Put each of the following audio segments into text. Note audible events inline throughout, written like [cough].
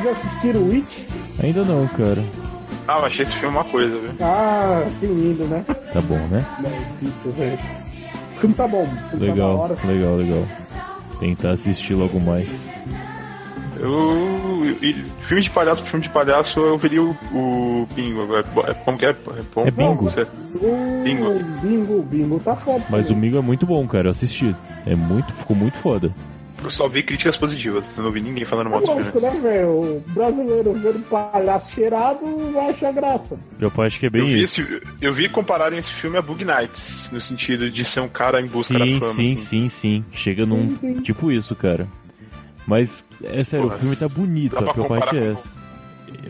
Vocês já assistiram Witch? Ainda não, cara. Ah, eu achei esse filme uma coisa, viu? Ah, que lindo, né? Tá bom, né? Não, velho. O filme tá bom. O filme Legal, Tá da hora. legal, legal. Tentar assistir logo mais. Eu. filme de palhaço pro filme de palhaço, eu veria o, o Bingo agora. É, como que é? É, bom? É Bingo. Você- O Bingo. Bingo, Bingo tá foda. Mas o. Migo é muito bom, cara. Eu assisti. É muito, ficou muito foda. Eu só vi críticas positivas, eu não vi ninguém falando É mal do filme. lógico, né, velho? O brasileiro vendo palhaço cheirado vai achar graça. Eu acho que é Eu bem vi, isso. esse, eu vi compararem esse filme a Bug Nights, no sentido de ser um cara em busca Sim, da fama. sim, assim. sim, sim. Chega num. Sim, sim. Tipo isso, cara. Mas, é sério, Pô, o filme tá bonito, dá a pra pior parte comparar é com- essa.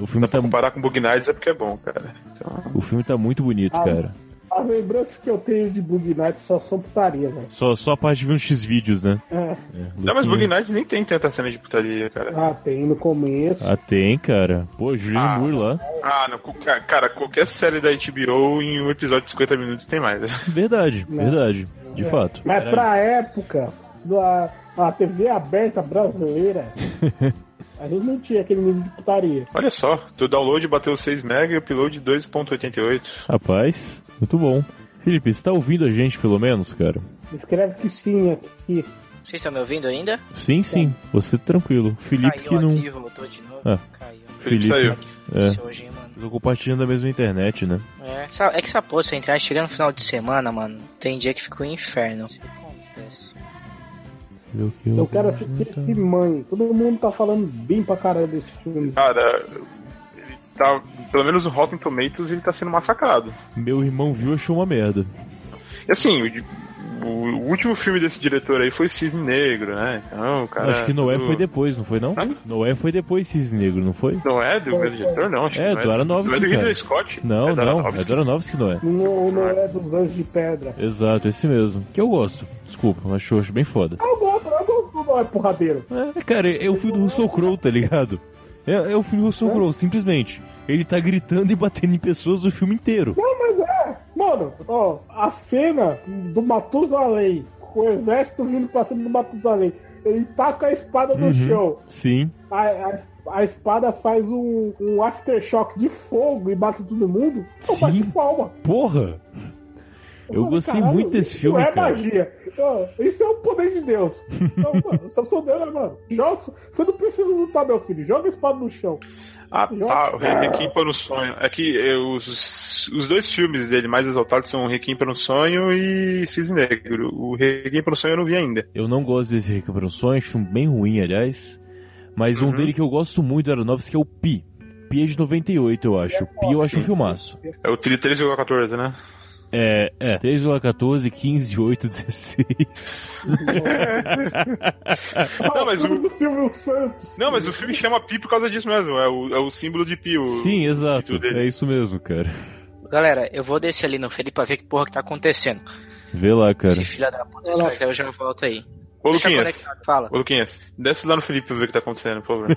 O filme Pra tá, comparar com Bug Nights é porque é bom, cara. Então, o filme tá muito bonito, Ah, cara. As lembranças que eu tenho de Bug Night só são putaria, velho. Só, só a parte de ver uns X-vídeos, né? É. É, não, mas. Bug Nights nem tem tanta cena de putaria, cara. Ah, tem no começo. Ah, tem, cara. Pô, Julianne Ah. Moore lá. Ah, não, cara, qualquer série da HBO em um episódio de 50 minutos tem mais. [laughs] Verdade, Não. verdade. De É. fato. Mas pra época, da a TV aberta brasileira, [laughs] a gente não tinha aquele nível de putaria. Olha só, teu download bateu 6 MB e o upload 2.88. Rapaz, muito bom. Felipe, você tá ouvindo a gente pelo menos, cara? Escreve que sim aqui. Vocês estão me ouvindo ainda? Sim, sim. Você tranquilo. Felipe Caiu que não. aqui, voltou de novo. Ah. Caiu. Felipe Felipe. saiu. É. Isso hoje, hein, mano. Tô compartilhando a mesma internet, né? É, é que essa porra, se entrar chegando no final de semana, mano, tem dia que fica um inferno. Acontece. Eu, que Eu quero assistir esse mãe. Todo mundo tá falando bem pra caralho desse filme. Cara, ele tá. Pelo menos no Rotten Tomatoes ele tá sendo massacrado. Meu irmão viu e achou uma merda. E assim, o, o último filme desse diretor aí foi Cisne Negro, né? Então, cara. acho que Noé tudo- foi depois, não foi não? Hã? Noé foi depois Cisne Negro, não foi? Não é do mesmo diretor, não. Acho É, que do não Aronofsky, Não é do cara. Ridley Scott. Não, é não. É do Aronofsky, não é? Não é dos Anjos de Pedra. Exato, esse mesmo. Que eu gosto. Desculpa, acho, acho bem foda. Eu gosto, eu Noé Porradeiro. É, cara, é o filme do Russell Crowe, tá ligado? É, é o filme do Russell É? Crowe, simplesmente. Ele tá gritando e batendo em pessoas o filme inteiro. Não, mas é. Mano, ó, a cena do Matusalém, com o exército vindo pra cima do Matusalém. Ele taca a espada no Uhum. chão. Sim. A, a, a espada faz um, um aftershock de fogo e bate todo mundo. Eu Sim. bati palma. Porra! Eu gostei "Caralho, muito desse isso filme, não é cara. magia. Ó, Isso é o poder de Deus. Não, [laughs] mano, sou Deus, né, mano? Joga, você não precisa lutar, meu filho. Joga a espada no chão. Ah, tá. O Requiem para o Sonho. É que é, os, os dois filmes dele mais exaltados são Requiem para o Sonho e Cisne Negro. O Requiem para o Sonho eu não vi ainda. Eu não gosto desse Requiem um Sonho, acho um filme bem ruim, aliás. Mas um Uhum. dele que eu gosto muito do Aronofsky é o Pi. Pi é de 98, eu acho. O Pi eu acho um filmaço. É o 3,14, né? É, é. 3, 14, 15, 8, 16. Não, mas o- do Silvio Santos. Não, mas o filme chama Pi por causa disso mesmo. É o, é o símbolo de Pi. O, Sim, exato. É isso mesmo, cara. Galera, eu vou descer ali no Felipe pra ver que porra que tá acontecendo. Vê lá, cara. Esse filho da puta, espera, eu já volto aí. Ô, Deixa Luquinhas. fala. Ô, Luquinhas. Desce lá no Felipe pra ver o que tá acontecendo, por favor.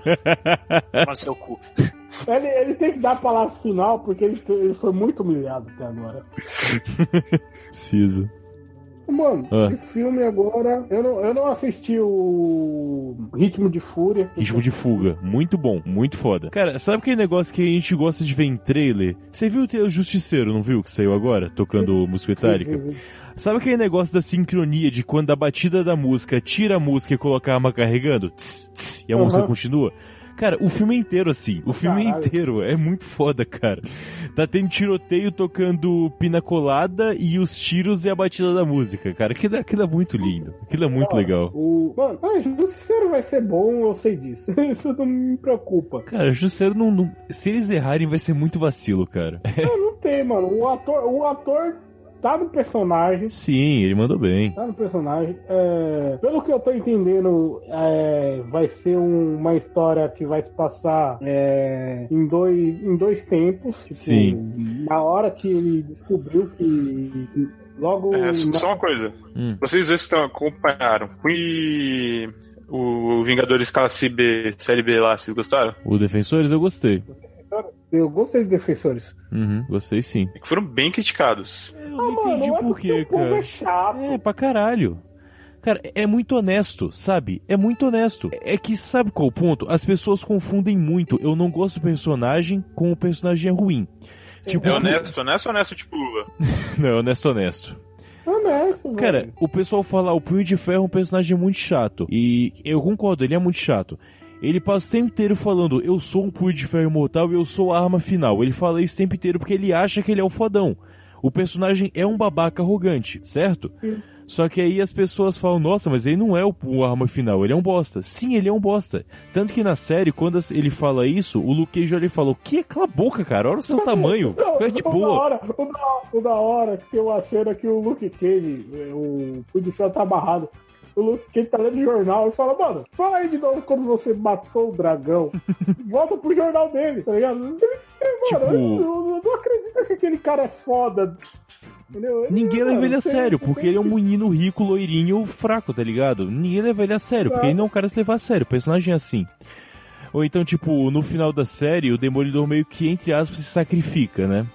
Toma seu cu. [laughs] Ele, ele tem que dar a palavra final porque ele, ele foi muito humilhado até agora. [laughs] Precisa. Mano, Ah. esse filme agora. Eu não, eu não assisti o Ritmo de Fúria. Ritmo de fuga. Muito bom, muito foda. Cara, sabe aquele negócio que a gente gosta de ver em trailer? Você viu o Justiceiro, não viu? Que saiu agora, tocando música metálica? Sabe aquele negócio da sincronia de quando a batida da música tira a música e coloca a arma carregando? Tss, tss, e a Aham. música continua? Cara, o filme é inteiro assim. O filme Caralho. inteiro é muito foda, cara. Tá tendo tiroteio tocando pina colada e os tiros e a batida da música, cara. Aquilo, aquilo é muito lindo. Aquilo é muito legal. O... Mano, ah, Justiceiro vai ser bom, eu sei disso. [laughs] Isso não me preocupa. Cara, Justiceiro não, não. Se eles errarem, vai ser muito vacilo, cara. Não, não tem, mano. O ator, o ator tá no personagem. Sim, ele mandou bem. Tá no personagem. É, pelo que eu tô entendendo, é, vai ser um- uma história que vai se passar é, em, dois, em dois tempos. Tipo, Sim. Na hora que ele descobriu que. Logo. É, na- só uma coisa. Hum. Vocês dois que estão acompanharam. E o Vingadores Classe B, Série B lá, vocês gostaram? O Defensores eu gostei. Eu gostei de Defensores. Uhum, gostei sim. É que foram bem criticados. Eu não entendi não é por porque quê, povo cara. é chato. É, pra caralho. Cara, é muito honesto, sabe? É muito honesto. É que sabe qual o ponto? As pessoas confundem muito. Eu não gosto do personagem com o personagem é ruim. Tipo, é honesto, honesto ou honesto tipo Lula? [laughs] não, é honesto, honesto. Honesto, Cara, velho. o pessoal fala o Punho de Ferro é um personagem muito chato. E eu concordo, ele é muito chato. Ele passa o tempo inteiro falando, eu sou um Punho de Ferro imortal e eu sou a arma final. Ele fala isso o tempo inteiro porque ele acha que ele é o fodão. O personagem é um babaca arrogante, certo? Sim. Só que aí as pessoas falam, nossa, mas ele não é o, o arma final, ele é um bosta. Sim, ele é um bosta. Tanto que na série, quando ele fala isso, o Luke Cage olha e fala, o que? Cala a boca, cara, olha o seu [laughs] tamanho. Fica de boa. hora, o da, o da hora que tem uma cena que o Luke Cage, é, o Ferro tá amarrado. Cage tá lendo jornal e fala, mano, fala aí de novo quando você matou o dragão. [laughs] Volta pro jornal dele, tá ligado? Ele- Tipo- Mano, eu, eu não acredito que aquele cara é foda. Entendeu? Ninguém Mano, leva ele a tem- sério, tem- porque ele é um menino rico, loirinho, fraco, tá ligado? Ninguém leva ele a sério, porque ele não é um cara se levar a sério. O personagem é assim. Ou então, tipo, no final da série, o Demolidor meio que, entre aspas, se sacrifica, né?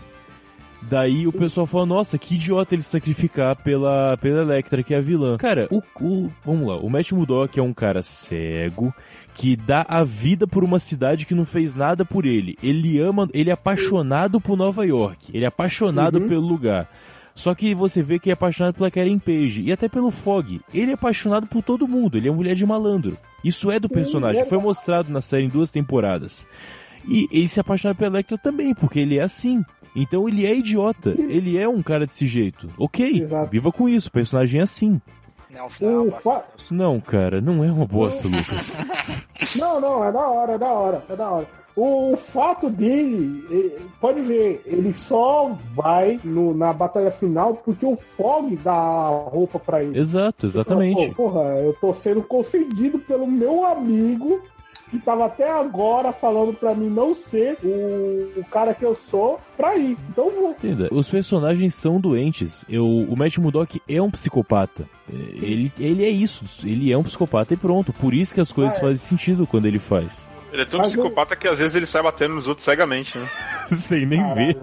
Daí o pessoal fala, nossa, que idiota ele sacrificar pela, pela Electra, que é a vilã. Cara, o, o- vamos lá, o Matt Murdock é um cara cego, que dá a vida por uma cidade que não fez nada por ele. Ele ama, ele é apaixonado por Nova York, ele é apaixonado Uhum. pelo lugar. Só que você vê que é apaixonado pela Karen Page e até pelo Fog. Ele é apaixonado por todo mundo, ele é mulher de malandro. Isso é do personagem, foi mostrado na série em duas temporadas. E ele se apaixona pela Electra também, porque ele é assim. Então ele é idiota, ele é um cara desse jeito. Ok, Exato. viva com isso, o personagem é assim. Não, o final. O fa- Não, cara, não é uma bosta, [laughs] Lucas. Não, não, é da hora, é da hora, é da hora. O, fato dele, pode ver, ele só vai no- na batalha final porque o Fog dá a roupa pra ele. Exato, exatamente. Pô, porra, eu tô sendo concedido pelo meu amigo que tava até agora falando pra mim não ser o, o cara que eu sou pra ir. Então eu vou. Entenda, os personagens são doentes. Eu, o Matt Murdock é um psicopata. É, Ele, ele é isso, ele é um psicopata e pronto. Por isso que as coisas Ah, é. fazem sentido quando ele faz. Ele é tão Mas psicopata que às vezes ele sai batendo nos outros cegamente, né? [laughs] Sem nem ver.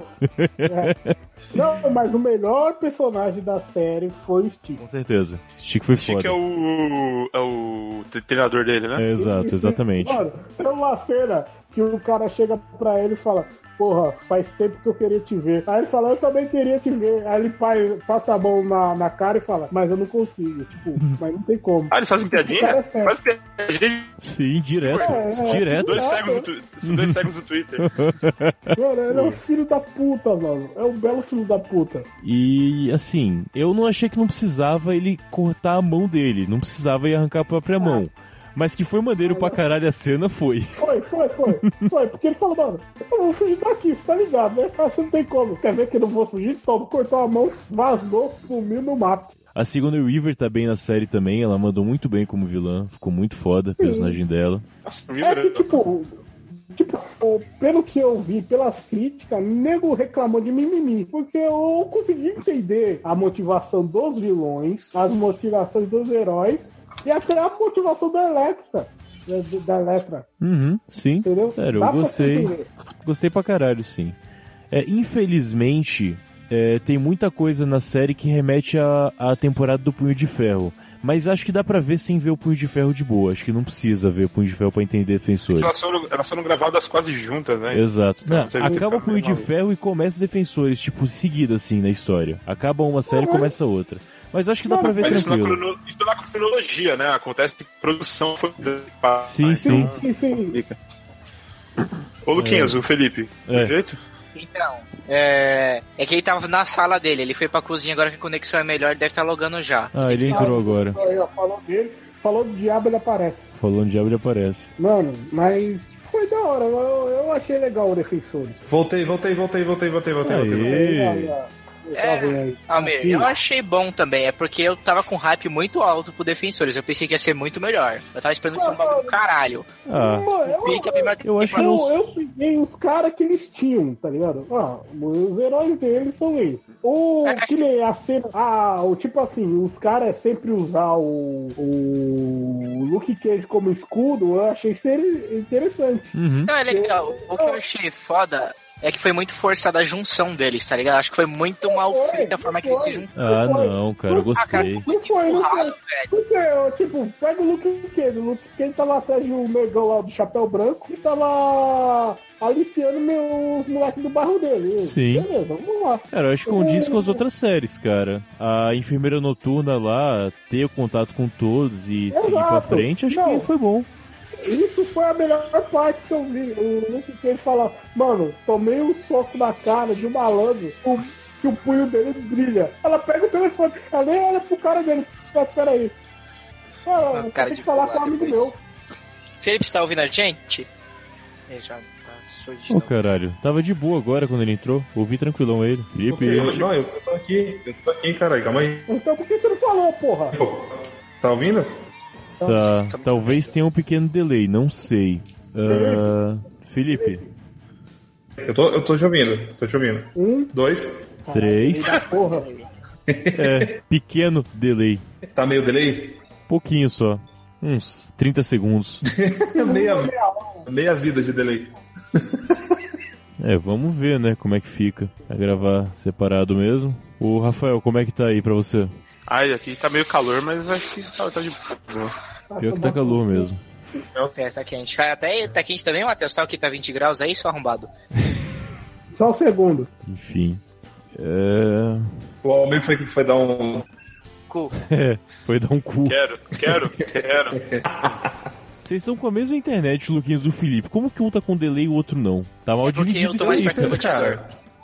Caralho. É. Não, mas o melhor personagem da série foi o Steve. Com certeza. Stick foi Chico foda. é o, é o treinador dele, né? É, exato, exatamente. Mano, tem uma cena que o cara chega pra ele e fala: Porra, faz tempo que eu queria te ver. Aí ele fala: Eu também queria te ver. Aí ele pa- passa a mão na, na cara e fala: Mas eu não consigo. Tipo, mas não tem como. Ah, eles fazem O cara é piadinha? sério. Faz piadinha. Sim, direto. É, é. direto. Dois cegos. São dois cegos no Twitter. [laughs] Mano, ele é um filho da puta, mano. É um belo filho da puta. E assim, eu não achei que não precisava ele cortar a mão dele. Não precisava ele arrancar a própria mão. Mas que foi maneiro pra caralho a cena, foi. Foi, foi, foi. Foi, porque ele falou, mano, eu vou fugir daqui, você tá ligado, né? Ah, você não tem como. Quer ver que eu não vou fugir? Toma, cortou a mão, vazou, sumiu no mato. A Sigourney Weaver tá bem na série também. Ela mandou muito bem como vilã. Ficou muito foda o personagem dela. Nossa, É que, tipo, tipo, o- pelo que eu vi, pelas críticas, nego reclamou de mimimi. Porque eu consegui entender a motivação dos vilões, as motivações dos heróis e até a motivação da Electra. Da, Electra, Uhum, sim. entendeu? Sério, eu gostei. Gostei pra caralho, sim. É, infelizmente, é, tem muita coisa na série que remete à, à temporada do Punho de Ferro. Mas acho que dá pra ver sem ver o Punho de Ferro de boa. Acho que não precisa ver o Punho de Ferro pra entender Defensores. Elas foram, elas foram gravadas quase juntas, né? Exato. Então, Não, acaba o Punho de maluco. Ferro e começa Defensores, tipo, seguida assim na história. Acaba uma série e começa outra. Mas acho que dá pra ver Mas isso na, tranquilo. crono... isso na cronologia, né? Acontece que produção foi. Sim, sim. Sim, sim. Ô, Luquinhas, o Felipe. É. Do jeito? Então, é... é que ele tava na sala dele, ele foi pra cozinha agora que a conexão é melhor, ele deve estar logando já. Ah, ele entrou agora. Falou dele, falou do diabo, ele aparece. Falando diabo, ele aparece. Mano, mas foi da hora. Eu, eu achei legal o Defensores. Voltei, voltei, voltei, voltei, voltei, voltei, Aí. voltei. Ei. É, aí. Almir, eu achei bom também, é porque eu tava com hype muito alto pro Defensores, eu pensei que ia ser muito melhor. Eu tava esperando ser um bagulho do caralho. Ah, Mano, eu, Pique eu acho que eu, não. eu peguei os caras que eles tinham, tá ligado? Ah, os heróis deles são esses. O que nem a cena. Ah, tipo assim, os caras é sempre usar o, o Luke Cage como escudo, eu achei ser interessante. Uhum. Não, é legal. O que eu achei foda é que foi muito forçada a junção deles, tá ligado? Acho que foi muito mal Foi, feita a forma que eles se juntaram. Ah, não, cara, eu Ah, cara, gostei. Não foi, não foi. Porque, tipo, pega o Luke Cage. O Luke Cage tava atrás do negão lá do chapéu branco e tava aliciando meu- os moleques do barro dele. Sim. Beleza, vamos lá. Cara, eu acho que condiz com as outras séries, cara. A enfermeira noturna lá, ter o contato com todos e seguir pra Exato. frente, acho Não. que foi bom. Isso foi a melhor parte que eu vi. O Luke Cage fala, mano, tomei um soco na cara de um malandro que o punho dele brilha. Ela pega o telefone, ela nem olha pro cara dele. Mas peraí. Ah, Ah, cara tem de que falar com um amigo meu. Felipe, você tá ouvindo a gente? Ele já tá surdo de Ô, novo. caralho, tava de boa agora quando ele entrou. Ouvi tranquilão ele. Felipe, Não, eu tô aqui, eu tô aqui, caralho, calma aí. Então por que você não falou, porra? Pô, Tá ouvindo? Tá, talvez tenha um pequeno delay, não sei. Ah, Felipe, Eu tô, eu tô te ouvindo, tô te ouvindo. Um, Dois. três. porra. É, pequeno delay. Tá meio delay? Pouquinho só. Uns 30 segundos. meia, meia vida de delay. É, vamos ver, né, como é que fica. Vai gravar separado mesmo. O Rafael, como é que tá aí pra você? Ai, aqui tá meio calor, mas acho que tá, tá de boa. Pior que tá calor mesmo. É, tá quente. Cara, até tá quente também, Matheus? Tá aqui, tá 20 graus aí, só arrombado. [laughs] Só um segundo. Enfim. É. O Almir foi que foi dar um. Cu. [laughs] É, foi dar um cu. Quero, quero, quero. Vocês estão com a mesma internet, Luquinhos do Felipe. Como que um tá com delay e o outro não? Tá mal É porque dividido eu tô mais perto do [laughs] roteador.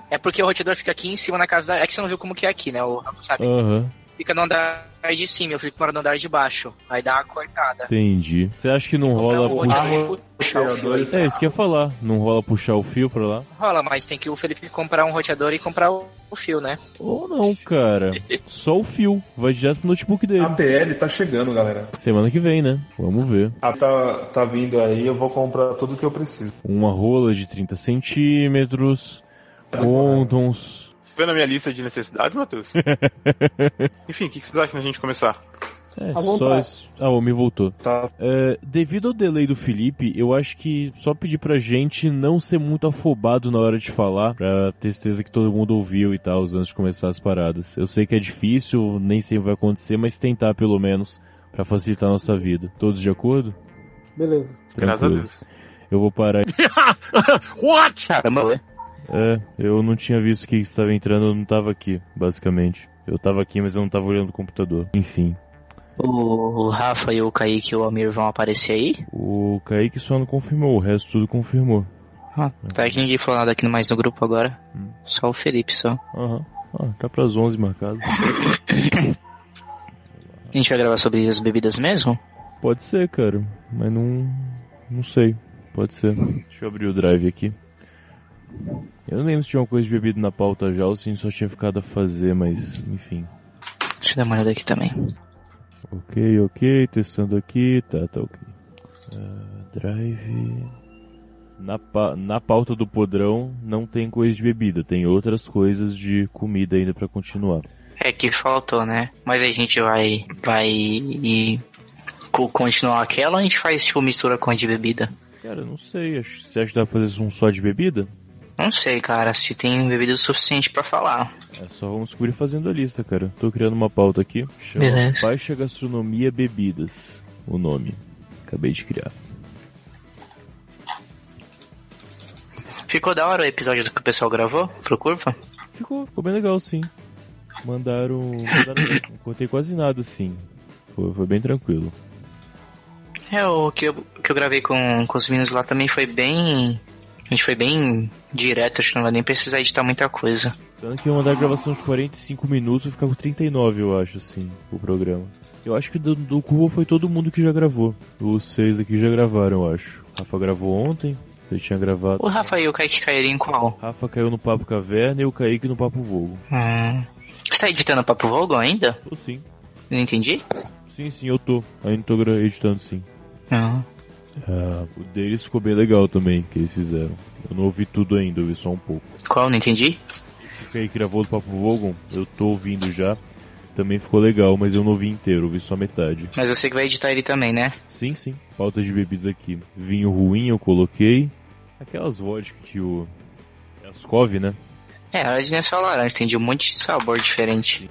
É porque o roteador fica aqui em cima na casa da. É que você não viu como que é aqui, né? O Rafa sabe. Aham, Fica no andar de cima, o Felipe mora no andar de baixo. Aí dá uma cortada. entendi. Você acha que não Comprar rola. um pu- roteador e puxar o fio. É isso que eu ia falar. Não rola puxar o fio pra lá? Rola, mas tem que o Felipe comprar um roteador e comprar o, o fio, né? Ou não, cara. [laughs] Só o fio. Vai direto pro notebook dele. A PL tá chegando, galera. Semana que vem, né? Vamos ver. Ah, tá, tá vindo aí, eu vou comprar tudo que eu preciso. Uma rola de 30 centímetros. Condoms. Vendo a minha lista de necessidades, Matheus? [laughs] Enfim, o que que vocês acham da gente começar? É, só isso. Ah, o me voltou. Tá. É, devido ao delay do Felipe, eu acho que só pedir pra gente não ser muito afobado na hora de falar, pra ter certeza que todo mundo ouviu e tal, antes de começar as paradas. Eu sei que é difícil, nem sempre vai acontecer, mas tentar pelo menos pra facilitar a nossa vida. Todos de acordo? Beleza. Graças a Tranquilo. Deus. Eu vou parar. [laughs] Caramba, ué. É, eu não tinha visto que estava entrando, eu não tava aqui, basicamente. Eu tava aqui, mas eu não tava olhando o computador. Enfim. O Rafa e o Kaique e o Almir vão aparecer aí? O Kaique só não confirmou, o resto tudo confirmou. Ah, tá que ninguém falou nada aqui mais no grupo agora. Hum. Só o Felipe, só. Aham. Ah, tá pras 11 marcado. A gente vai gravar sobre as bebidas mesmo? Pode ser, cara, mas não. Não sei. Pode ser. Deixa eu abrir o drive aqui. Eu não lembro se tinha uma coisa de bebida na pauta já ou se a gente só tinha ficado a fazer, mas enfim. Deixa eu dar uma olhada aqui também. Ok, ok, testando aqui, tá, tá ok. Ah, drive. Na, pa na pauta do podrão não tem coisa de bebida, tem outras coisas de comida ainda pra continuar. É que faltou, né? Mas a gente vai. vai. e co- continuar aquela ou a gente faz tipo mistura com a de bebida? Cara, não sei, você acha que dá pra fazer um só de bebida? Não sei, cara, se tem bebida o suficiente pra falar. É só vamos descobrir fazendo a lista, cara. Tô criando uma pauta aqui. Chama Beleza. Baixa Gastronomia Bebidas. O nome. Acabei de criar. Ficou da hora o episódio que o pessoal gravou pro Curva? Ficou, ficou bem legal, sim. Mandaram. mandaram não contei quase nada, sim. Foi, foi bem tranquilo. É, o que eu, que eu gravei com, com os meninos lá também foi bem. A gente foi bem direto, acho que não vai nem precisar editar muita coisa. Tanto que eu mandar a gravação de 45 minutos e ficar com 39, eu acho, assim, o programa. Eu acho que do, do Curva foi todo mundo que já gravou. Os seis aqui já gravaram, eu acho. Rafa gravou ontem, ele tinha gravado. O Rafa e o Kaique caíram em qual? Rafa caiu no Papo Caverna e o Kaique no Papo Vogo. Hum. Você tá editando Papo Vogo ainda? Tô sim. Não entendi? Sim, sim, eu tô. Ainda tô editando sim. Não. Ah, o deles ficou bem legal também, que eles fizeram. Eu não ouvi tudo ainda, eu ouvi só um pouco. Qual? Não entendi? O Kaique gravou do Papo Vogon, eu tô ouvindo já. Também ficou legal, mas eu não ouvi inteiro, ouvi só metade. Mas você que vai editar ele também, né? Sim, sim. Pauta de bebidas aqui. Vinho ruim eu coloquei. Aquelas vodka que o. Ascov, né? É, verdade não é só laranja, tem de um monte de sabor diferente.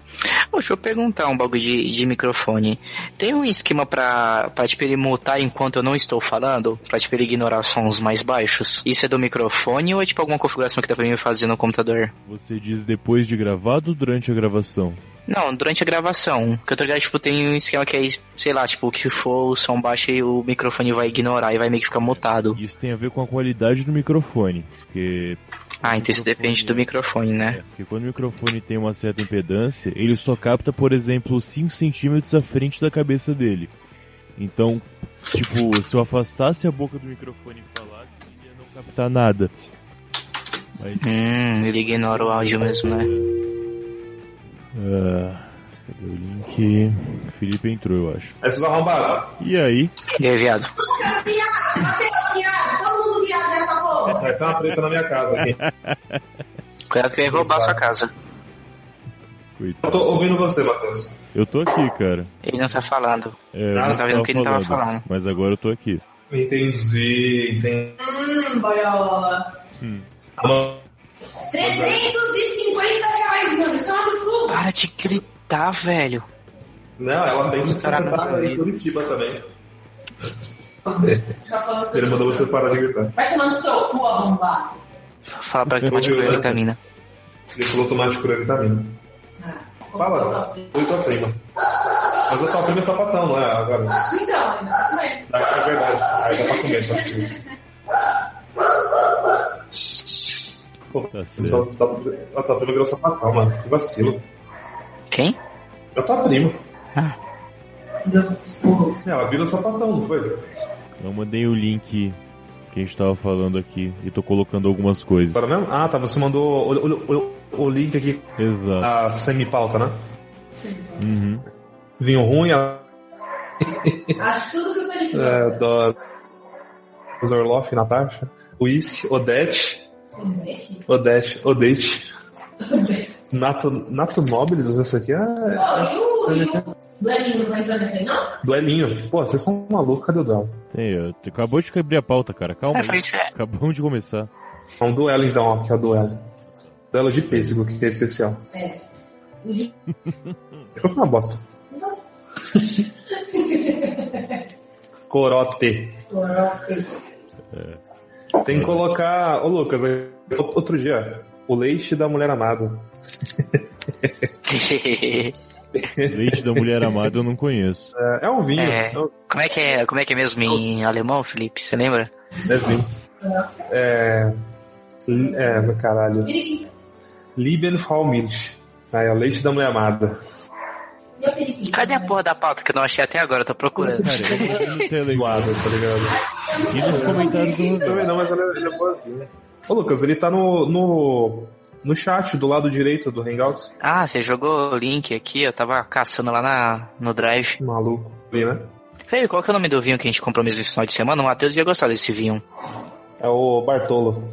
Deixa eu perguntar um bagulho de, de microfone. Tem um esquema pra, pra tipo, ele mutar enquanto eu não estou falando? Pra tipo, ele ignorar sons mais baixos? Isso é do microfone ou é tipo alguma configuração que dá pra mim fazer no computador? Você diz depois de gravado ou durante a gravação? Não, durante a gravação. Que eu tô ligado, tipo, tem um esquema que é, sei lá, tipo, o que for o som baixo e o microfone vai ignorar e vai meio que ficar mutado. Isso tem a ver com a qualidade do microfone. Porque Ah, então isso depende do microfone, É, né? porque quando o microfone tem uma certa impedância, ele só capta, por exemplo, 5 centímetros à frente da cabeça dele. Então, tipo, se eu afastasse a boca do microfone e falasse, ele ia não captar nada. Mas, Hum, ele ignora o áudio mesmo, né? ah, cadê o link? Felipe entrou, eu acho. Aí vocês arrombaram. E aí? E aí, viado? Vai ter uma treta na minha casa aqui. Cuidado que vai roubar sua casa. Coitado. Eu tô ouvindo você, Matheus. Eu tô aqui, cara. Ele não tá falando. É, eu Não, não tá vendo o que ele tava falando. Mas agora eu tô aqui. Entendi, entendi. Hum, boiola. A mão- 350 reais, mano. Isso é um absurdo. Para de gritar, velho. Não, ela tem que sentar meu em Curitiba também. Tá [laughs] Ele mandou você parar de gritar. Vai tomar no seu cu, arrombado. Fala pra ele tomar de né? vitamina. Ele falou tomar de cura vitamina. Ah, Fala, oi tua prima. Mas a tua prima é sapatão, não é? Agora. Então, ainda tá comendo. É verdade. Aí dá pra comer, tá? Pô, Tá a certo. tua, tua- a tua prima virou sapatão, mano. Que vacilo. Quem? É a tua prima. Ah, É, ela virou sapatão, não foi? Eu mandei o link que a gente tava falando aqui e tô colocando algumas coisas. Para mesmo? Ah, tá. Você mandou o, o, o, o link aqui, Exato. a semi-pauta, né? Uhum. Vinho ruim, a [laughs] Acho tudo que eu falei. é, Zorloff, Natasha. Whisky, Odete, Odete, Odete. Nato, Nato Nobilis, esse aqui é e o duelinho não vai entrar nesse aí, não? duelinho. Pô, vocês são malucos, cadê o duelo? Acabou de abrir a pauta, cara. Calma é, aí. é. Acabamos de começar. É um duelo então, ó, que é o duelo. Duelo de pêssego, que é especial. É. Ficou uma bosta. [laughs] Corote. Tem que colocar. Ô Lucas, outro dia, o leite da mulher amada. [laughs] [laughs] Leite da mulher amada eu não conheço. É, é um vinho. É. É, Como é que é, como é que é mesmo em alemão, Felipe? Você lembra? é vinho. É. É, caralho. Liebenfraumilch. Aí, é o leite da mulher amada. Cadê a porra da pauta que eu não achei até agora? Eu tô procurando. Cara, eu no Telegram. Tá ligado? E nos comentários do Também não, mas ela, ela é boazinha. Ô Lucas, ele tá no, no, no chat do lado direito do Hangouts. Ah, você jogou o link aqui, eu tava caçando lá na, no Drive. Maluco. Ali, né? Feio, qual que é o nome do vinho que a gente comprou mesmo esse final de semana? O Matheus ia gostar desse vinho. É o Bartolo.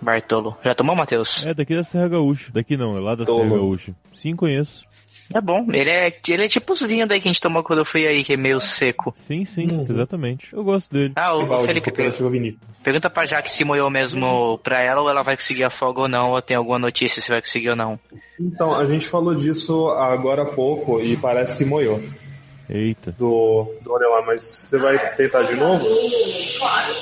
Bartolo. Já tomou, Matheus? É, daqui da Serra Gaúcha. Daqui não, é lá da Tolo. Serra Gaúcha. Sim, conheço. É bom. Ele é, ele é tipo os vinhos daí que a gente tomou quando eu fui aí, que é meio seco. Sim, sim, Uhum. exatamente. Eu gosto dele. Ah, o, Balde, Felipe, per- Cooperativa Vinícola. pergunta pra Jaque se moiou mesmo pra ela ou ela vai conseguir a folga ou não, ou tem alguma notícia se vai conseguir ou não. Então, a gente falou disso agora há pouco e parece que moiou Eita. do, do Orelã, mas você vai tentar de novo? Claro.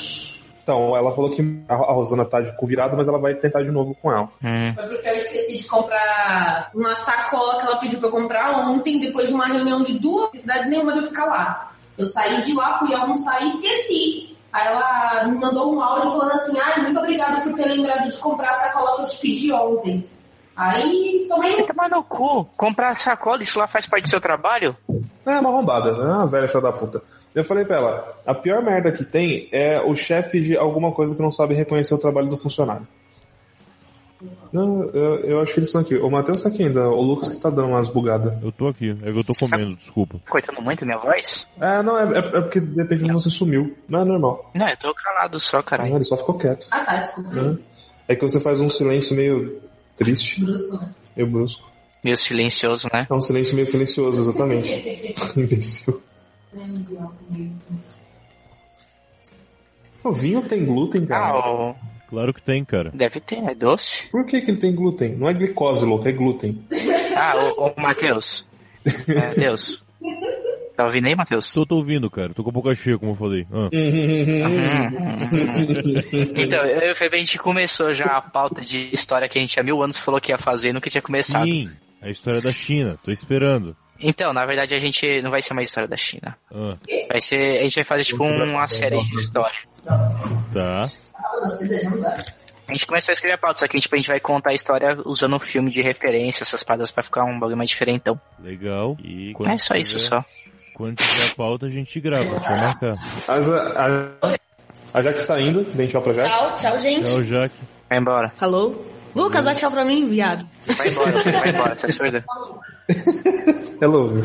Então, ela falou que a Rosana tá de cu virado, mas ela vai tentar de novo com ela. Hum. Foi porque eu esqueci de comprar uma sacola que ela pediu pra eu comprar ontem, depois de uma reunião de duas cidades nenhuma de eu ficar lá. Eu saí de lá, fui almoçar e esqueci. Aí ela me mandou um áudio falando assim, ai, muito obrigada por ter lembrado de comprar a sacola que eu te pedi ontem. Aí tomei um Tomar no cu. Comprar sacola, isso lá faz parte do seu trabalho? É uma arrombada, né? Uma velha filha da puta. Eu falei pra ela, a pior merda que tem é o chefe de alguma coisa que não sabe reconhecer o trabalho do funcionário. Não, eu, eu acho que eles estão aqui. O Matheus tá aqui ainda, o Lucas que tá dando umas bugadas. Eu tô aqui. É que eu tô comendo, desculpa. Cortando muito minha voz? É, não, é, é, é porque de repente você sumiu. Não é normal. Não, eu tô calado só, Não, caralho. ele só ficou quieto. Ah tá, desculpa. né? É que você faz um silêncio meio triste, Brusco, né? meio brusco. Meio silencioso, né? É um silêncio meio silencioso, exatamente. [laughs] Imbecil. O vinho tem glúten, cara? Ah. Claro que tem, cara. Deve ter, é doce. Por que, que ele tem glúten? Não é glicose, louco, é glúten. Ah, ô, ô Matheus. Matheus. Tá ouvindo aí, Matheus? Tô, tô ouvindo, cara. Tô com a boca cheia, como eu falei. Ah. [laughs] Então, eu e Felipe, a gente começou já a pauta de história que a gente há mil anos falou que ia fazer e nunca tinha começado. Sim, a história da China. Tô esperando. Então, na verdade, a gente não vai ser mais história da China. Ah, Vai ser. A gente vai fazer tipo uma série de história. tá. A gente começou a escrever a pauta, só que tipo, a gente vai contar a história usando um filme de referência, essas paradas pra ficar um bagulho mais diferentão. Legal. E quando É só isso tiver- só. Quando tiver a pauta, a gente grava. Deixa eu marcar. Mas a, a, a Jaque saindo, dê tchau pra Jaque. Tchau, tchau, gente. Tchau, Jaque. Vai embora. Falou? Lucas, dá tchau pra mim, viado. Vai embora, vai embora, tá [laughs] surda? [laughs] Hello, viu?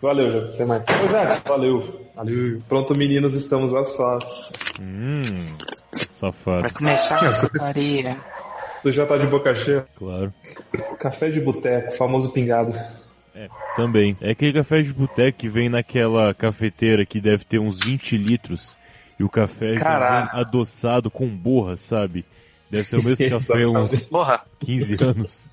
Valeu, Jaque. Até mais. Ô, valeu. Valeu. Pronto, meninos, estamos a sós. Hum, Vai safado. começar a [laughs] putaria. Tu já tá de boca cheia? Claro. Café de boteco, famoso pingado. É, também. É aquele café de boteco que vem naquela cafeteira que deve ter uns 20 litros. E o café já vem adoçado com borra, sabe? Deve ser o mesmo [laughs] café há uns Porra, 15 anos.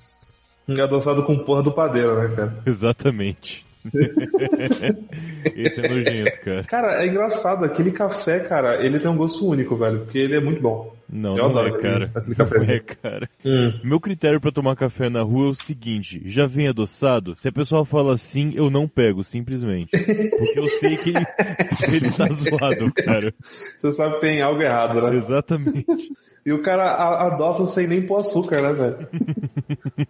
Adoçado com porra do padeiro, né, cara? [laughs] Exatamente. [laughs] Esse é nojento, cara. Cara, é engraçado, aquele café, cara, ele tem um gosto único, velho, porque ele é muito bom. Não, Eu não adoro é, cara. [laughs] Não é, cara. [laughs] Hum. Meu critério pra tomar café na rua é o seguinte: já vem adoçado? Se a pessoa fala sim, eu não pego, simplesmente. Porque eu sei que ele, [laughs] ele tá zoado, cara. Você sabe que tem algo errado, né? Exatamente. E o cara adoça sem nem pôr açúcar, né, velho?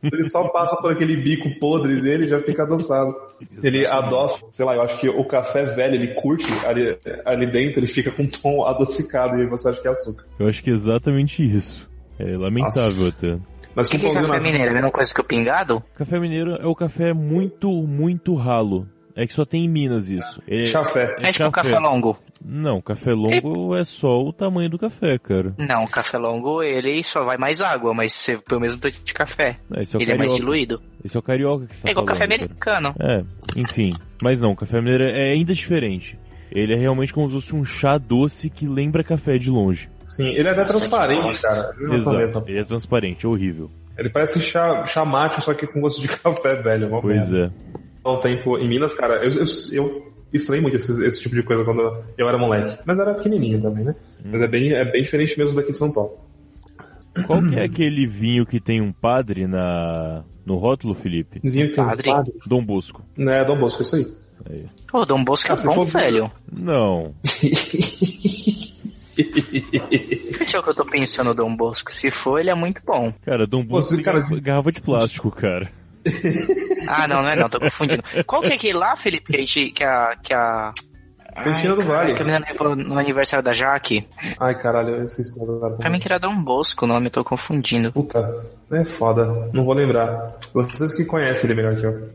Ele só passa por aquele bico podre dele e já fica adoçado. Ele adoça, sei lá, eu acho que o café velho, ele curte ali, ali dentro, ele fica com um tom adocicado e você acha que é açúcar. Eu acho que é exatamente isso. É lamentável Nossa. até. Mas o que, que é café na... mineiro? É a mesma coisa que o pingado? Café mineiro é o café muito, muito ralo. É que só tem em Minas isso. É, Chafé. É, tipo café longo. Não, café longo é só o tamanho do café, cara. Não, o café longo, ele só vai mais água, mas você põe o mesmo tanto de café. É, Esse é o ele é mais carioca. diluído. Esse é o carioca que você tá É igual falando, café cara. americano. É, enfim. Mas não, café mineiro é ainda diferente. Ele é realmente como se fosse um chá doce que lembra café de longe. Sim, ele é até transparente, Nossa. cara. Eu não sabia Exato. essa- Ele é transparente, é horrível. Ele parece chá, chá mate, só que com gosto de [laughs] café velho. uma Pois merda. é. Há um tempo em Minas, cara, eu, eu, eu estranhei muito esse, esse tipo de coisa quando eu era moleque. Mas era pequenininho também, né? Mas é bem, é bem diferente mesmo daqui de São Paulo. Qual que é [clears throat] aquele vinho que tem um padre na no rótulo, Felipe? Vinho que tem um Padre. padre. Dom Bosco. Né, Dom Bosco, isso aí. Aí. Ô, Dom Bosco é Ah, bom, velho. Não. Deixa eu que eu tô pensando no Dom Bosco. Se for, ele é muito bom. Cara, Dom Bosco Você, tem cara, garrafa- de plástico, cara. Ah, não, não é não, tô confundindo. Qual que é aquele lá, Felipe, que a gente, que a... Que a... Do Vale. Que a menina levou no aniversário da Jaque. Ai, caralho, eu esqueci agora. Pra mim que era Dom Bosco o nome, eu tô confundindo. Puta, é foda. Não vou lembrar. Vocês que conhecem ele melhor que eu.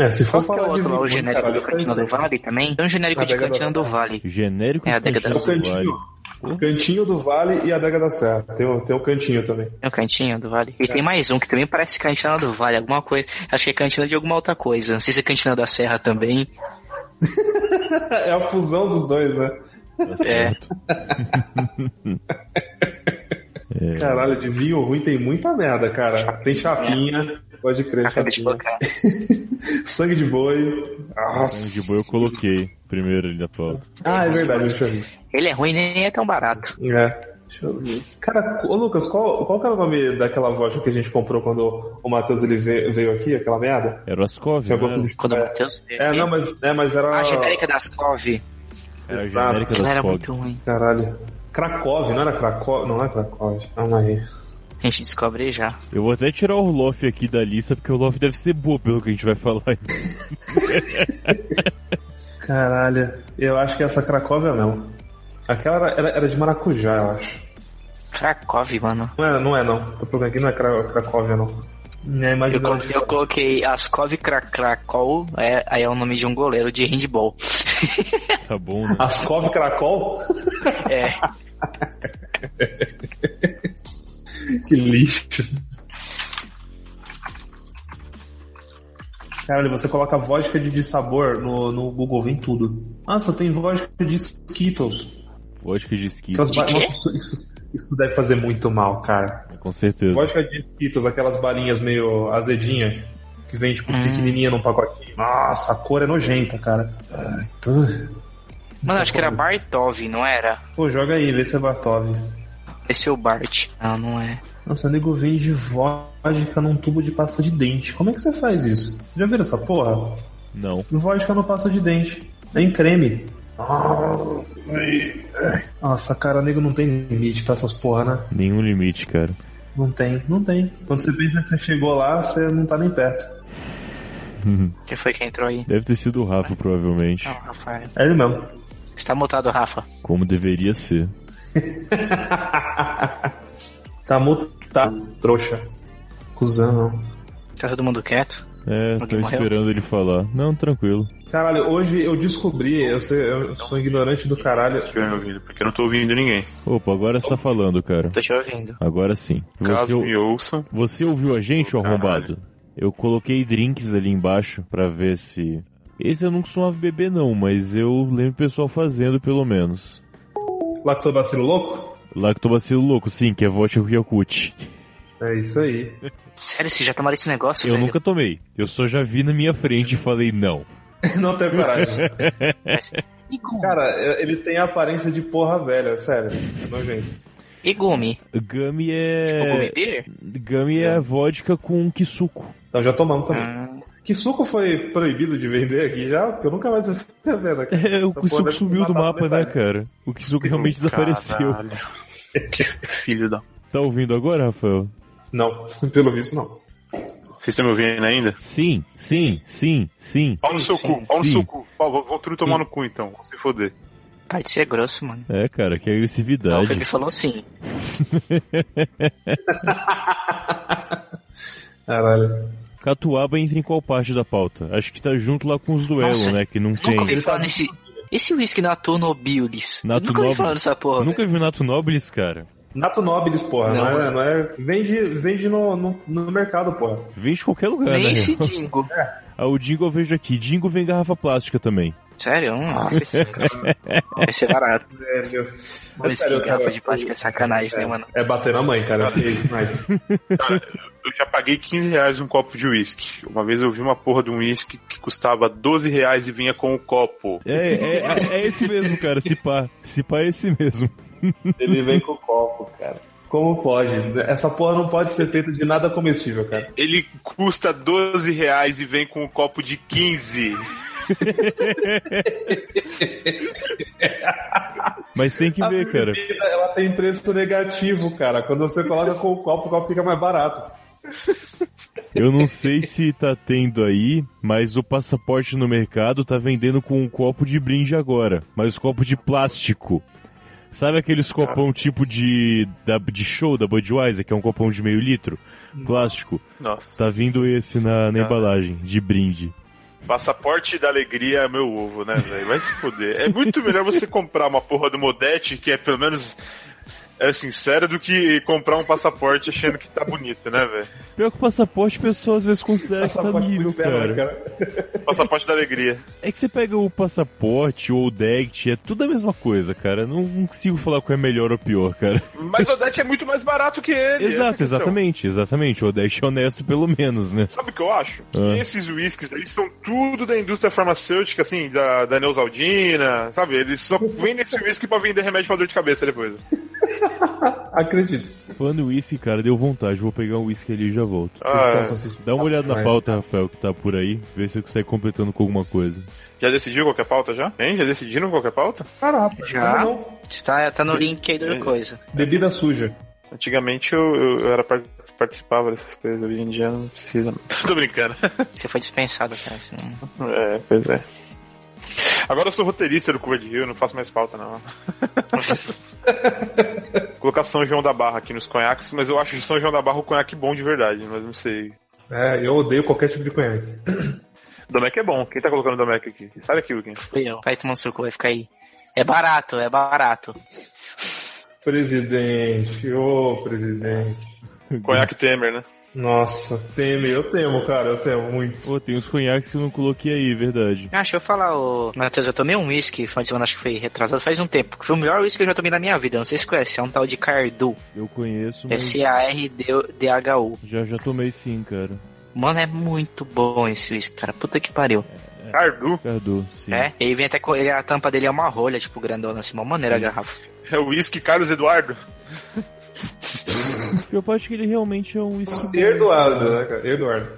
É, se for Qual é falar o de outro lá, o genérico caralho, do Cantina do Vale também? Tem um genérico A de Cantina do Serra. Vale. Genérico É, a de Cantina do Vale. cantinho, o cantinho do Vale e a Adega da Serra. Tem o, tem o cantinho também. Tem o Cantinho do Vale. E tem mais um que também parece Cantina do Vale, alguma coisa. Acho que é Cantina de alguma outra coisa. Não sei se é Cantina da Serra também. [laughs] É a fusão dos dois, né? Tá É. certo. É. [laughs] Caralho, de vinho ruim tem muita merda, cara. Tem chapinha, pode crer, Acabei de colocar. [laughs] Sangue de boi. Nossa. Sangue de boi eu coloquei primeiro ali na pauta. Ah, é verdade, deixa eu ver. Ele é ruim nem é tão barato. É. Deixa eu ver. Cara, ô Lucas, qual, qual que era o nome daquela vodka que a gente comprou quando o Matheus ele veio, veio aqui, aquela merda? Era o Ascov, né? de Quando o é, Matheus veio é, não, mas, é, mas era. A genérica das Cove. Era a Exato. genérica Ela das era muito ruim. Caralho. Krakow, não era Krakow? Não é Krakow. Calma aí. A gente descobre já. Eu vou até tirar o Orloff aqui da lista, porque o Orloff deve ser boa pelo que a gente vai falar. [laughs] Caralho. Eu acho que essa Cracóvia mesmo. Aquela era, era, era de maracujá, eu acho. Krakow, mano. Não é, não é não. O problema aqui não é Cra Cracóvia, não. É, Eu, colo- eu coloquei Askov Kra- Krakow, é, aí é o nome de um goleiro de handball. Tá bom, [laughs] né? Ascov Cracol? É, [laughs] que lixo. Caralho, você coloca vodka de, de sabor no, no Google, vem tudo. Nossa, tem vodka de Skittles. Vodka de. Aquelas quê? Nossa, isso, isso- Isso deve fazer muito mal, cara. Com certeza. Vodka de Skittles, aquelas balinhas meio azedinhas, que vem, tipo, Hum. pequenininha num pacotinho. Nossa, a cor é nojenta, cara. Ai, tô- Mano, acho que era Bartov, não era? Pô, joga aí, vê se é Bartov. Esse é o Bart. Não, não é. Nossa, nego vende vodka num tubo de pasta de dente. Como é que você faz isso? Já viram essa porra? Não. Vodka no pasta de dente. É em creme. Nossa, cara, nego não tem limite pra essas porra, né? Nenhum limite, cara. Não tem, não tem. Quando você pensa que você chegou lá, você não tá nem perto. [laughs] Quem foi que entrou aí? Deve ter sido o Rafa, provavelmente. Não, Rafael. É ele mesmo. Você tá mutado, Rafa. Como deveria ser. [laughs] Tá mutado, trouxa. Cusão. Tá todo mundo quieto? É, tô morreu? esperando ele falar. Não, tranquilo. Caralho, hoje eu descobri, eu, sei, eu sou ignorante do caralho. Se estiver me ouvindo, porque eu não tô ouvindo ninguém. Opa, agora você tá falando, cara. Tô te ouvindo. Agora sim. Você, Caso me ouçam, você ouviu a gente, ô arrombado? Eu coloquei drinks ali embaixo pra ver se. Esse eu não costumava beber, não, mas eu lembro o pessoal fazendo pelo menos. Lactobacilo louco? Lactobacilo louco, sim, que é vodka com Yakut. É isso aí. Sério, vocês já tomaram esse negócio, Eu velho? nunca tomei. Eu só já vi na minha frente e falei não. [laughs] não tenho coragem. E Gumi? Cara, ele tem a aparência de porra velha, sério. É nojento. E Gumi? Gummy Tipo Gumi é. Beer? Gummy é vodka com kisuko. Então já tomamos também. Ah, Que suco foi proibido de vender aqui já? Porque eu nunca mais vi a venda. cara. É, o Kisuko sumiu do mapa, né, cara? O Kisuko realmente desapareceu. Caralho. Que [laughs] filho da. Tá ouvindo agora, Rafael? Não, [laughs] pelo visto não. Vocês estão me ouvindo ainda? Sim, sim, sim, sim. Pau no seu sim, cu, pau no seu cu. Pau, vou, vou tudo tomar no cu então, vou se foder. Para de ser grosso, mano. É, cara, que Não, o agressividade. Felipe falou sim. [laughs] Caralho. Catuaba entra em qual parte da pauta? Acho que tá junto lá com os duelos, Nossa, né? Que não Nunca tem. ouvi falar nesse... Esse whisky Nato Nobilis. Nato nunca ouvi falar dessa porra. Nunca viu Nato Nobilis, cara. Nato Nobilis, porra. Não, Não, é, não é. Vende, vende no, no, no mercado, porra. Vem de qualquer lugar, Nem né? esse Dingo. Ah, o Dingo eu vejo aqui. Dingo vem garrafa plástica também. Sério? Hum, Nossa. [laughs] Vai ser barato. [laughs] É, meu. Mas sério, que garrafa de plástico é sacanagem, né, mano? É bater na mãe, cara. É [laughs] demais. Cara, eu já paguei 15 reais um copo de uísque. Uma vez eu vi uma porra de um uísque que custava 12 reais e vinha com o copo. É, é, é, é esse mesmo, cara. Se pá. Se pá é esse mesmo. Ele vem com o copo, cara. Como pode? Essa porra não pode ser feita de nada comestível, cara. Ele custa 12 reais e vem com um copo de 15. [laughs] Mas tem que A ver, cara. bebida, ela tem preço negativo, cara. Quando você coloca com o copo, o copo fica mais barato. Eu não sei se tá tendo aí, mas o passaporte no mercado tá vendendo com um copo de brinde agora. Mas copo de plástico. Sabe aqueles copão tipo de, da, de show da Budweiser, que é um copão de meio litro? Plástico. Nossa. Tá vindo esse na, na embalagem, de brinde. Passaporte da alegria é meu ovo, né, velho? Vai se foder. É muito melhor você comprar uma porra do Modete, que é pelo menos é sincera, do que comprar um passaporte achando que tá bonito, né, velho? Pior que o passaporte, o pessoal às vezes considera que tá nível, inferno, cara. Passaporte da alegria. É que você pega o passaporte ou o DECT, é tudo a mesma coisa, cara. Não, não consigo falar qual é melhor ou pior, cara. Mas o Odete é muito mais barato que ele. Exato, exatamente, exatamente. O DECT é honesto pelo menos, né? Sabe o que eu acho? Que Ah. esses uísques, eles são tudo da indústria farmacêutica, assim, da, da Neosaldina, sabe? Eles só vendem esse uísque pra vender remédio pra dor de cabeça depois. [laughs] Acredito. Falando uísque, cara, deu vontade. Vou pegar um uísque ali e já volto. Ah, Dá uma olhada na pauta, Rafael, que tá por aí. Vê se você consegue completando com alguma coisa. já decidiu qualquer pauta já? Hein? Já decidiram qualquer pauta? Caraca, Já? Não, não. Tá, tá no link aí da coisa. Bebida suja. Antigamente eu, eu, eu era part- participava dessas coisas, hoje em dia não precisa. [laughs] Tô brincando. Você foi dispensado, cara. Não... É, pois é. Agora eu sou roteirista do Curva de Rio, não faço mais pauta não. [laughs] [laughs] Colocar São João da Barra aqui nos conhaques, mas eu acho de São João da Barra o conhaque bom de verdade, mas não sei. É, eu odeio qualquer tipo de conhaque. [coughs] Domec é bom. Quem tá colocando Domec aqui? Sai daqui, Luquinha. Fui eu. Vai tomar seu cu, vai ficar aí. É barato, é barato. Presidente, ô presidente. Conhaque Temer, né? Nossa, teme, eu temo, cara, eu temo muito. Pô, tem uns conhaques que eu não coloquei aí, verdade. Ah, deixa eu falar, ô... Matheus, eu tomei um whisky, foi de semana, acho que foi retrasado, faz um tempo. Foi o melhor whisky que eu já tomei na minha vida, não sei se conhece, é um tal de Cardu. Eu conheço, mas S-A-R-D-H-U. já já tomei sim, cara. Mano, é muito bom esse whisky, cara. Puta que pariu. Cardu. Cardu, sim. É, ele vem até com. Ele, a tampa dele é uma rolha, tipo, grandona, assim, uma maneira a garrafa. É o whisky Carlos Eduardo. [laughs] [laughs] Eu acho que ele realmente é um. Eduardo, né, cara? Eduardo.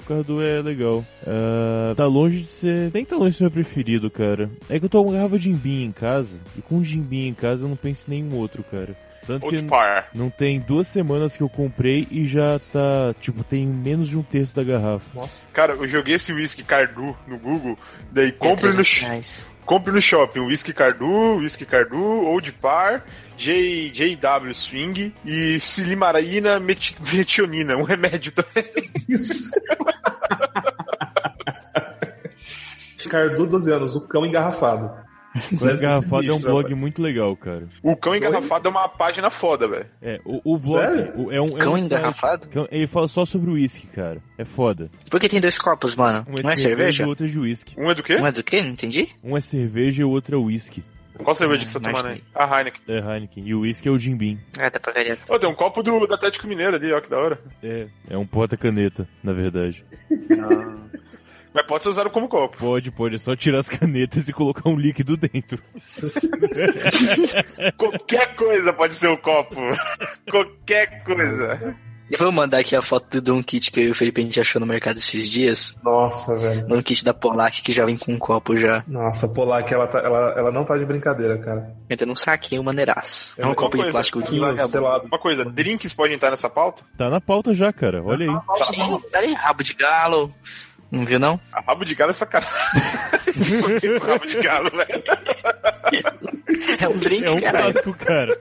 O Cardu é legal. Ah, tá longe de ser. Nem tá longe de ser meu preferido, cara. É que eu tô com uma garrafa de Jimbim em casa. E com Jimbim em casa eu não penso em nenhum outro, cara. Tanto Ou que par. não tem duas semanas que eu comprei e já tá. Tipo, tem menos de um terço da garrafa. Cara, eu joguei esse whisky Cardu no Google, daí compre no, 300 reais. Compre no shopping whisky Cardu, whisky Cardu, Old Par, J, JW Swing e silimaraína meti- [laughs] metionina, um remédio também. [laughs] Cardu, 12 anos, o cão engarrafado. [laughs] O Engarrafado é um blog rapaz. muito legal, cara. O cão engarrafado é uma página foda, velho. É, o, o blog Sério? o- é um. é Cão um site- engarrafado? cão- Ele fala só sobre o uísque, cara. É foda. Por que tem dois copos, mano? Um Não é cerveja? e outro é de uísque. Um é do quê? Não é do quê? Não entendi? Um é cerveja e o outro é uísque. Qual cerveja que você tá tomando aí? A Heineken. É Heineken. E o uísque é o Jim Beam. É, dá pra ver. Ô, tem um copo do, do Atlético Mineiro ali, ó, que da hora. É, é um porta-caneta, na verdade. [laughs] Mas pode ser usado como copo. Pode, pode. É só tirar as canetas e colocar um líquido dentro. [laughs] Qualquer coisa pode ser um copo. Qualquer coisa. Eu vou mandar aqui a foto de um kit que eu e o Felipe a gente achou no mercado esses dias. Nossa, velho. Um kit da Polac que já vem com um copo já. Nossa, Polac, ela, tá, ela, ela não tá de brincadeira, cara. Entra num saquinho maneiraço. É um uma copo de coisa, plástico que Aquilo, vagabundo. selado. Uma coisa, drinks podem entrar nessa pauta? Tá na pauta já, cara. Olha aí. Sim, peraí, rabo de galo. Não viu, não? A rabo de galo é sacanagem. [laughs] O rabo de galo, velho? É um drink, É um caralho. clássico, cara.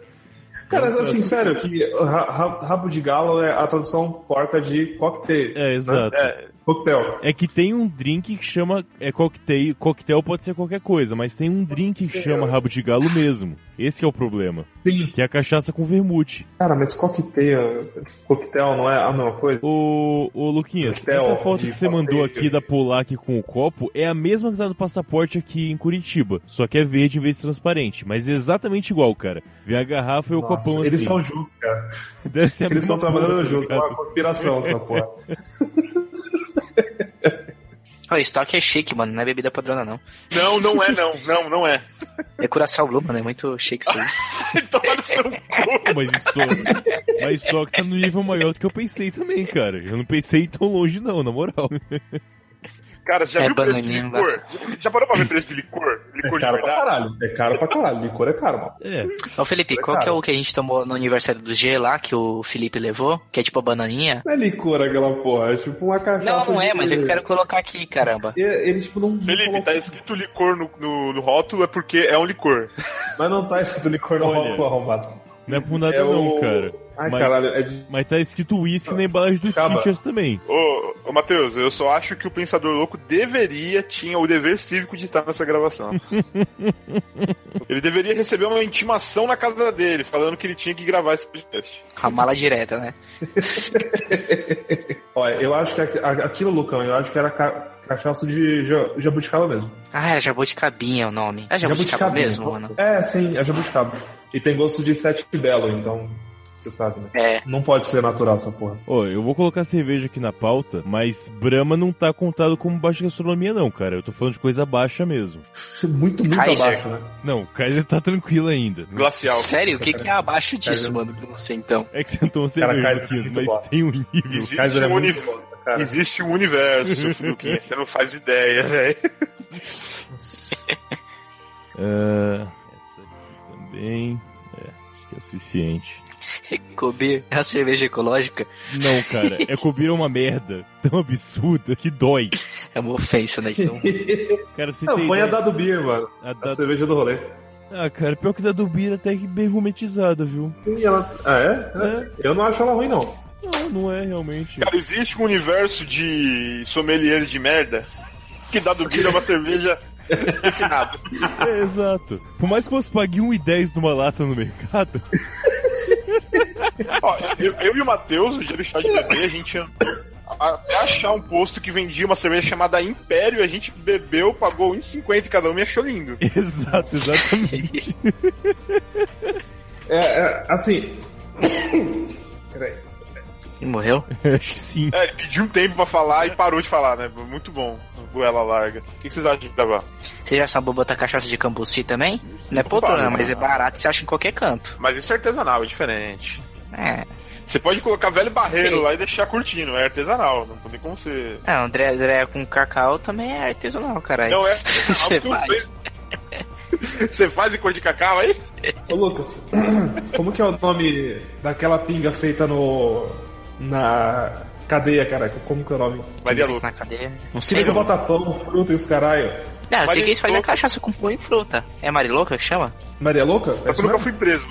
Cara, assim, sério, que ra- ra- rabo de galo é a tradução porca de cocktail. É, exato. É, Coquetel. É que tem um drink que chama. É coquetel. Coquetel pode ser qualquer coisa, mas tem um drink que chama rabo de galo mesmo. Esse que é o problema. Sim. Que é a cachaça com vermute. Cara, mas coquetel, coquetel não é a mesma coisa? Ô, ô Luquinhas, Coquetel essa foto que você mandou coquetel. aqui da Polac com o copo é a mesma que tá no passaporte aqui em Curitiba. Só que é verde em vez de transparente. Mas é exatamente igual, cara. Vem a garrafa e o Nossa, copão eles assim. são justos, cara. Eles estão trabalhando juntos, é uma conspiração essa porra. [laughs] O estoque é chique, mano. Não é bebida padrona, não. Não, não é não. Não, não é. É curaçao Blue, mano. É muito chique isso aí. [laughs] Toma no seu cu. Mas isso, mas só que tá no nível maior do que eu pensei também, cara. Eu não pensei tão longe não, na moral. Cara, você já É viu o preço de bananinha, licor? Já, já parou pra ver o preço de licor? Licor É de caro pra verdade? caralho. É caro pra caralho. Licor é caro, mano. É, Ô, Felipe, qual que é o que a gente tomou no aniversário do G lá, que o Felipe levou? Que é tipo a bananinha? Não é licor aquela porra, é tipo uma cachaça. Não, não é, de- mas eu quero colocar aqui, caramba. E- Eles, tipo, não. Felipe, tá escrito licor no, no, no rótulo é porque é um licor. Mas não tá escrito licor no rótulo arrombado. não é por nada É não, o- cara. Ai, Mas- caralho, é de. Mas tá escrito whisky na embalagem dos Acaba. teachers também. Ô, ô Matheus, eu só acho que o Pensador Louco deveria, tinha o dever cívico de estar nessa gravação. [laughs] ele deveria receber uma intimação na casa dele, falando que ele tinha que gravar esse podcast. A mala direta, né? [laughs] Olha, eu acho que aquilo, Lucão, eu acho que era ca- cachaça de ja- jabuticaba mesmo. Ah, era jabuticabinha o nome. É jabuticaba mesmo, mano? É, sim, é jabuticaba. E tem gosto de sete belo, então. Você sabe, né? É. Não pode ser natural essa porra. Ó, eu vou colocar cerveja aqui na pauta, mas Brahma não tá contado como baixa gastronomia não, cara. Eu tô falando de coisa baixa mesmo. [laughs] Muito, muito Kaiser. abaixo, né? Não, o Kaiser tá tranquilo ainda. Glacial. Sério? O que, que é abaixo disso, Cara, mano? Que eu não sei então. É que você não toma Cara, cerveja, Kaiser é Luquinhas, mas bosta. tem um nível. Existe Kaiser é um, uni- bosta, cara. Existe um universo, Luquinhas, você não faz ideia, velho. [laughs] Ah, essa aqui também. É, acho que é o suficiente. [laughs] Recobir é a cerveja ecológica Não, cara, é [laughs] cobrir uma merda tão absurda que dói. é uma ofensa, né? Então, [laughs] Cara, você Não, põe a ideia, Dado Beer, mano. a A cerveja do rolê. Ah, cara, pior que da do Beer até que bem gourmetizada, viu? Sim, ela... Ah, é? é? Eu não acho ela ruim, não. Não, não é realmente. Cara, existe um universo de sommeliers de merda que dá do é uma cerveja refinada. É, exato. Por mais que você pague 1,10 numa lata no mercado, Ó, eu, eu e o Matheus, o dia do chá de bebê, a gente até achar um posto que vendia uma cerveja chamada Império, a gente bebeu, pagou 1,50 cada um e achou lindo. [laughs] Exato, exatamente. É, é, assim. Peraí. E morreu? Eu acho que sim. É, ele pediu um tempo pra falar e parou de falar, né? Muito bom. Goela larga. O que vocês acham de gravar? Você já sabe botar cachaça de cambuci também? Não é poltrona, mas é barato e você acha em qualquer canto. Mas isso é artesanal, é diferente. É. Você pode colocar velho barreiro Sim. lá e deixar curtindo, é artesanal. Não tem como você. É, o André, André com cacau também é artesanal, caralho. Não é [laughs] [laughs] Você faz. Você faz em cor de cacau aí? Ô Lucas, [clears throat] como que é o nome daquela pinga feita no. na cadeia, caraca? Como que é o nome? Maria Louca. Na cadeia. Não sei. liga Não, bota pão, fruta e os caralho. Não eu sei Maria que eles fazem cachaça com pão e fruta. É Marilouca que chama? Maria Louca? É eu nunca mesmo? fui preso.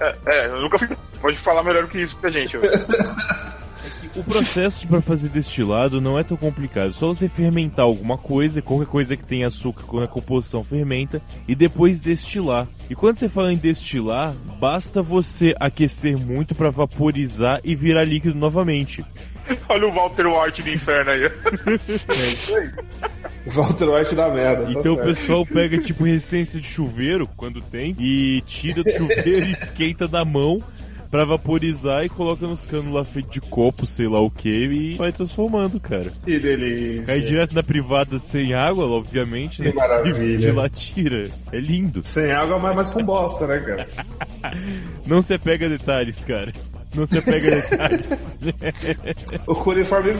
É, é, eu nunca fui. Pode falar melhor do que isso pra gente. [laughs] O processo para fazer destilado não é tão complicado. É só você fermentar alguma coisa, qualquer coisa que tenha açúcar quando a composição fermenta, e depois destilar. E quando você fala em destilar, basta você aquecer muito para vaporizar e virar líquido novamente. [laughs] Olha o Walter White do inferno aí. [laughs] Walter White da merda. tá Então o certo. pessoal pega tipo resistência de chuveiro, quando tem, e tira do chuveiro e esquenta na mão pra vaporizar e coloca nos canos lá feito de copo, sei lá o que, e vai transformando, cara. Que delícia. Cai direto na privada sem água, obviamente, né? Que maravilha. E de lá tira. É lindo. Sem água, mas mais com bosta, né, cara? [laughs] Não se apega a detalhes, cara. Não se pega a o coliforme.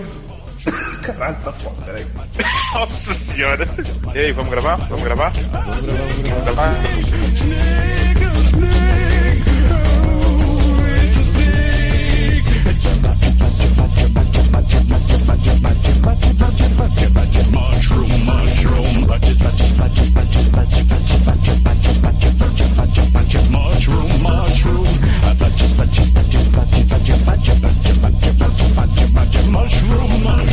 Caralho, tá foda, peraí. Nossa senhora! E aí, vamos gravar? Vamos gravar? Vamos gravar, vamos gravar. Vamos gravar. Mushroom, mushroom, mushroom, mushroom. Mushroom